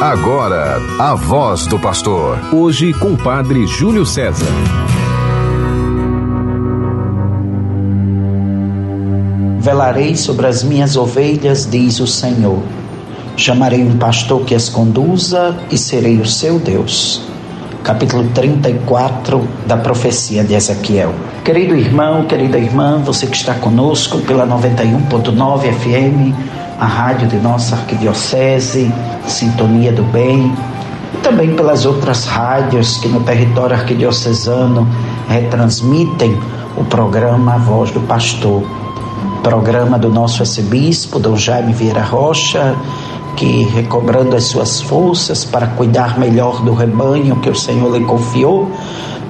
Agora, a voz do pastor. Hoje com o padre Júlio César. Velarei sobre as minhas ovelhas, diz o Senhor. Chamarei um pastor que as conduza e serei o seu Deus. Capítulo 34 da profecia de Ezequiel. Querido irmão, querida irmã, você que está conosco pela 91.9 FM, a rádio de nossa arquidiocese, Sintonia do Bem, e também pelas outras rádios que no território arquidiocesano retransmitem o programa Voz do Pastor, programa do nosso arcebispo, Dom Jaime Vieira Rocha, que recobrando as suas forças para cuidar melhor do rebanho que o Senhor lhe confiou,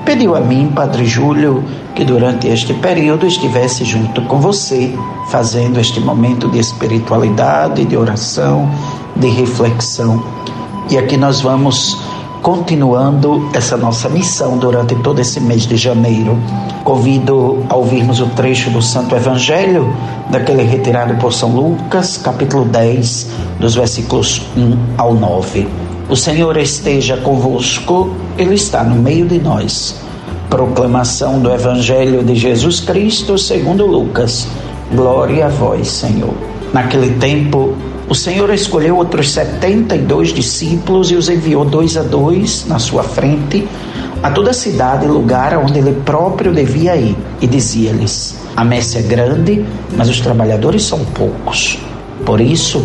pediu a mim, Padre Júlio, que durante este período estivesse junto com você, fazendo este momento de espiritualidade, de oração, de reflexão. E aqui nós vamos continuando essa nossa missão durante todo esse mês de janeiro. Convido a ouvirmos o trecho do Santo Evangelho, daquele retirado por São Lucas, capítulo 10, dos versículos 1 ao 9. O Senhor esteja convosco, Ele está no meio de nós. Proclamação do Evangelho de Jesus Cristo segundo Lucas. Glória a vós, Senhor. Naquele tempo, o Senhor escolheu outros setenta e dois discípulos e os enviou dois a dois na sua frente a toda a cidade e lugar onde ele próprio devia ir, e dizia-lhes: A messe é grande, mas os trabalhadores são poucos. Por isso,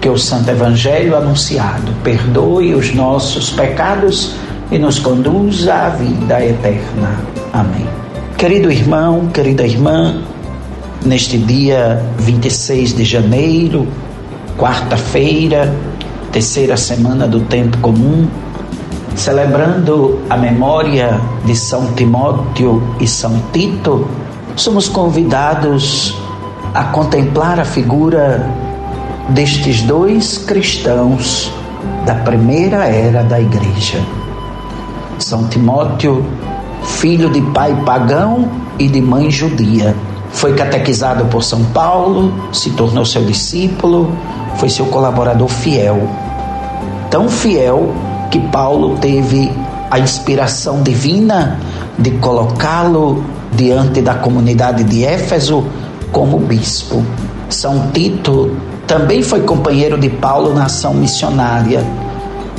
que o Santo Evangelho anunciado perdoe os nossos pecados e nos conduza à vida eterna. Amém. Querido irmão, querida irmã, neste dia 26 de janeiro, quarta-feira, terceira semana do tempo comum, celebrando a memória de São Timóteo e São Tito, somos convidados a contemplar a figura destes dois cristãos da primeira era da igreja. São Timóteo, filho de pai pagão e de mãe judia, foi catequizado por São Paulo, se tornou seu discípulo, foi seu colaborador fiel. Tão fiel que Paulo teve a inspiração divina de colocá-lo diante da comunidade de Éfeso como bispo. São Tito também foi companheiro de Paulo na ação missionária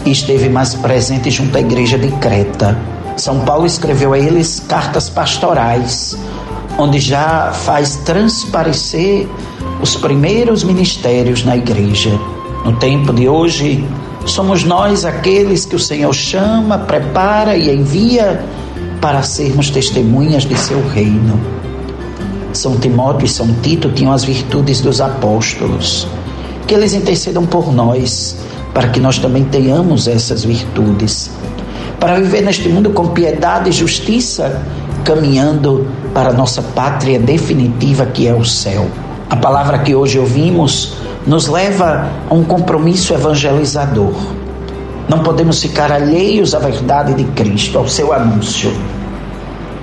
e esteve mais presente junto à igreja de Creta. São Paulo escreveu a eles cartas pastorais, onde já faz transparecer os primeiros ministérios na igreja. No tempo de hoje, somos nós aqueles que o Senhor chama, prepara e envia para sermos testemunhas de seu reino. São Timóteo e São Tito tinham as virtudes dos apóstolos que eles intercedam por nós, para que nós também tenhamos essas virtudes, para viver neste mundo com piedade e justiça, caminhando para a nossa pátria definitiva que é o céu. A palavra que hoje ouvimos nos leva a um compromisso evangelizador. Não podemos ficar alheios à verdade de Cristo, ao seu anúncio.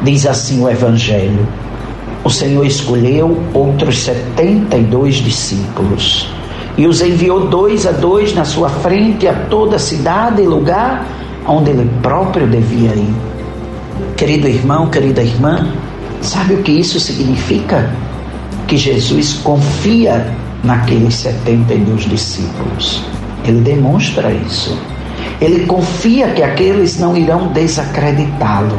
Diz assim o Evangelho: O Senhor escolheu outros 72 discípulos e os enviou dois a dois na sua frente a toda cidade e lugar onde ele próprio devia ir. Querido irmão, querida irmã, sabe o que isso significa? Que Jesus confia naqueles 72 discípulos. Ele demonstra isso. Ele confia que aqueles não irão desacreditá-lo,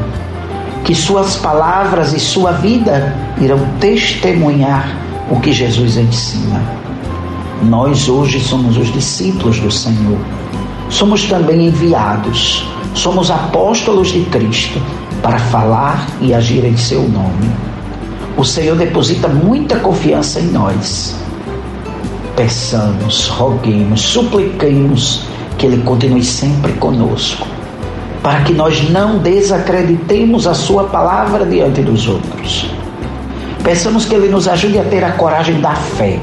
que suas palavras e sua vida irão testemunhar o que Jesus ensina. Nós hoje somos os discípulos do Senhor. Somos também enviados, somos apóstolos de Cristo para falar e agir em seu nome. O Senhor deposita muita confiança em nós. Peçamos, roguemos, supliquemos que Ele continue sempre conosco, para que nós não desacreditemos a Sua palavra diante dos outros. Peçamos que Ele nos ajude a ter a coragem da fé,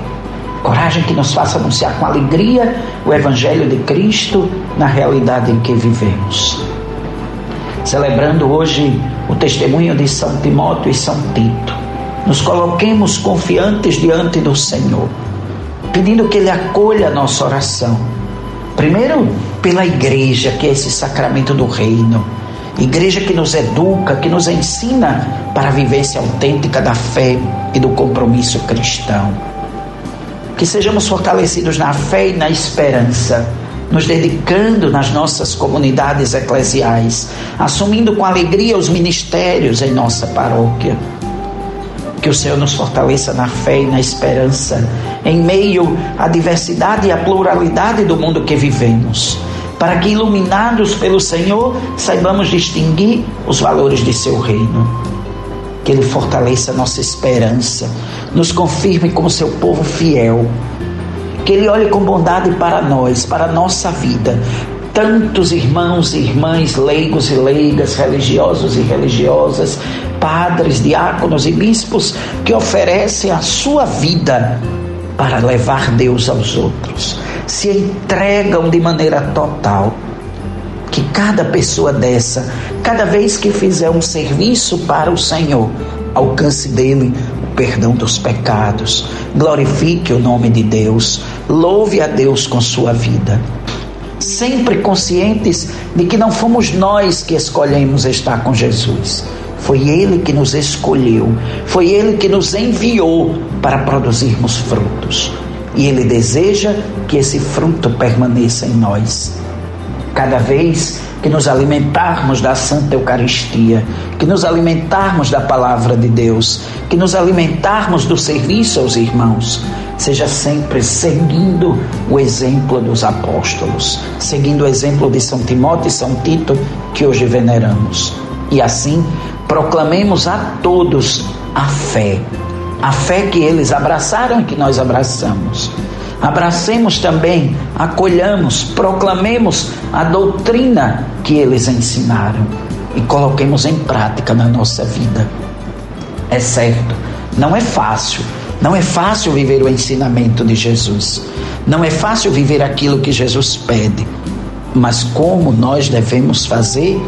coragem que nos faça anunciar com alegria o Evangelho de Cristo na realidade em que vivemos. Celebrando hoje o testemunho de São Timóteo e São Tito, nos coloquemos confiantes diante do Senhor, pedindo que Ele acolha a nossa oração Primeiro, pela igreja, que é esse sacramento do reino. Igreja que nos educa, que nos ensina para a vivência autêntica da fé e do compromisso cristão. Que sejamos fortalecidos na fé e na esperança, nos dedicando nas nossas comunidades eclesiais, assumindo com alegria os ministérios em nossa paróquia que o Senhor nos fortaleça na fé e na esperança, em meio à diversidade e à pluralidade do mundo que vivemos, para que, iluminados pelo Senhor, saibamos distinguir os valores de seu reino. Que Ele fortaleça nossa esperança, nos confirme como seu povo fiel, que Ele olhe com bondade para nós, para a nossa vida, tantos irmãos e irmãs, leigos e leigas, religiosos e religiosas, padres, diáconos e bispos que oferecem a sua vida para levar Deus aos outros, se entregam de maneira total. Que cada pessoa dessa, cada vez que fizer um serviço para o Senhor, alcance dele o perdão dos pecados, glorifique o nome de Deus, louve a Deus com sua vida sempre conscientes de que não fomos nós que escolhemos estar com Jesus. Foi Ele que nos escolheu, foi Ele que nos enviou para produzirmos frutos. E Ele deseja que esse fruto permaneça em nós. Cada vez que nos alimentarmos da Santa Eucaristia, que nos alimentarmos da palavra de Deus, que nos alimentarmos do serviço aos irmãos, seja sempre seguindo o exemplo dos apóstolos, seguindo o exemplo de São Timóteo e São Tito, que hoje veneramos. E assim proclamemos a todos a fé, a fé que eles abraçaram e que nós abraçamos. Abracemos também, acolhamos, proclamemos a doutrina que eles ensinaram e coloquemos em prática na nossa vida. É certo, não é fácil, não é fácil viver o ensinamento de Jesus, não é fácil viver aquilo que Jesus pede, mas como nós devemos fazer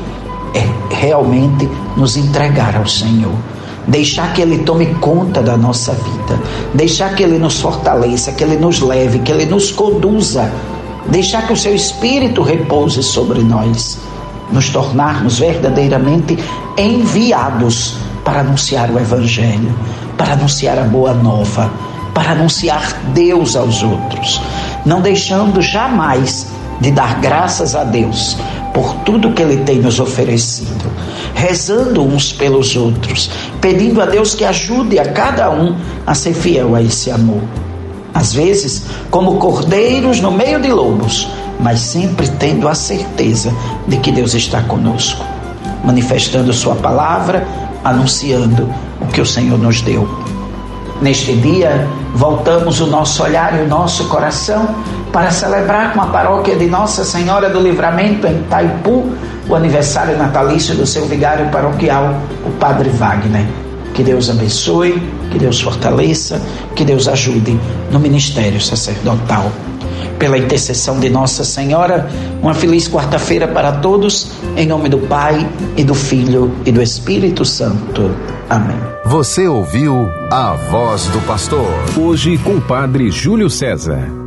é realmente nos entregar ao Senhor deixar que Ele tome conta da nossa vida, deixar que Ele nos fortaleça, que Ele nos leve, que Ele nos conduza, deixar que o Seu Espírito repouse sobre nós, nos tornarmos verdadeiramente enviados para anunciar o Evangelho, para anunciar a boa nova, para anunciar Deus aos outros, não deixando jamais de dar graças a Deus por tudo que Ele tem nos oferecido, rezando uns pelos outros, pedindo a Deus que ajude a cada um a ser fiel a esse amor. Às vezes, como cordeiros no meio de lobos, mas sempre tendo a certeza de que Deus está conosco, manifestando Sua palavra, anunciando o que o Senhor nos deu. Neste dia, voltamos o nosso olhar e o nosso coração para celebrar com a paróquia de Nossa Senhora do Livramento em Taipu o aniversário natalício do seu vigário paroquial, o Padre Wagner. Que Deus abençoe, que Deus fortaleça, que Deus ajude no ministério sacerdotal. Pela intercessão de Nossa Senhora, uma feliz quarta-feira para todos, em nome do Pai e do Filho e do Espírito Santo. Amém. Você ouviu a voz do pastor. Hoje com o Padre Júlio César.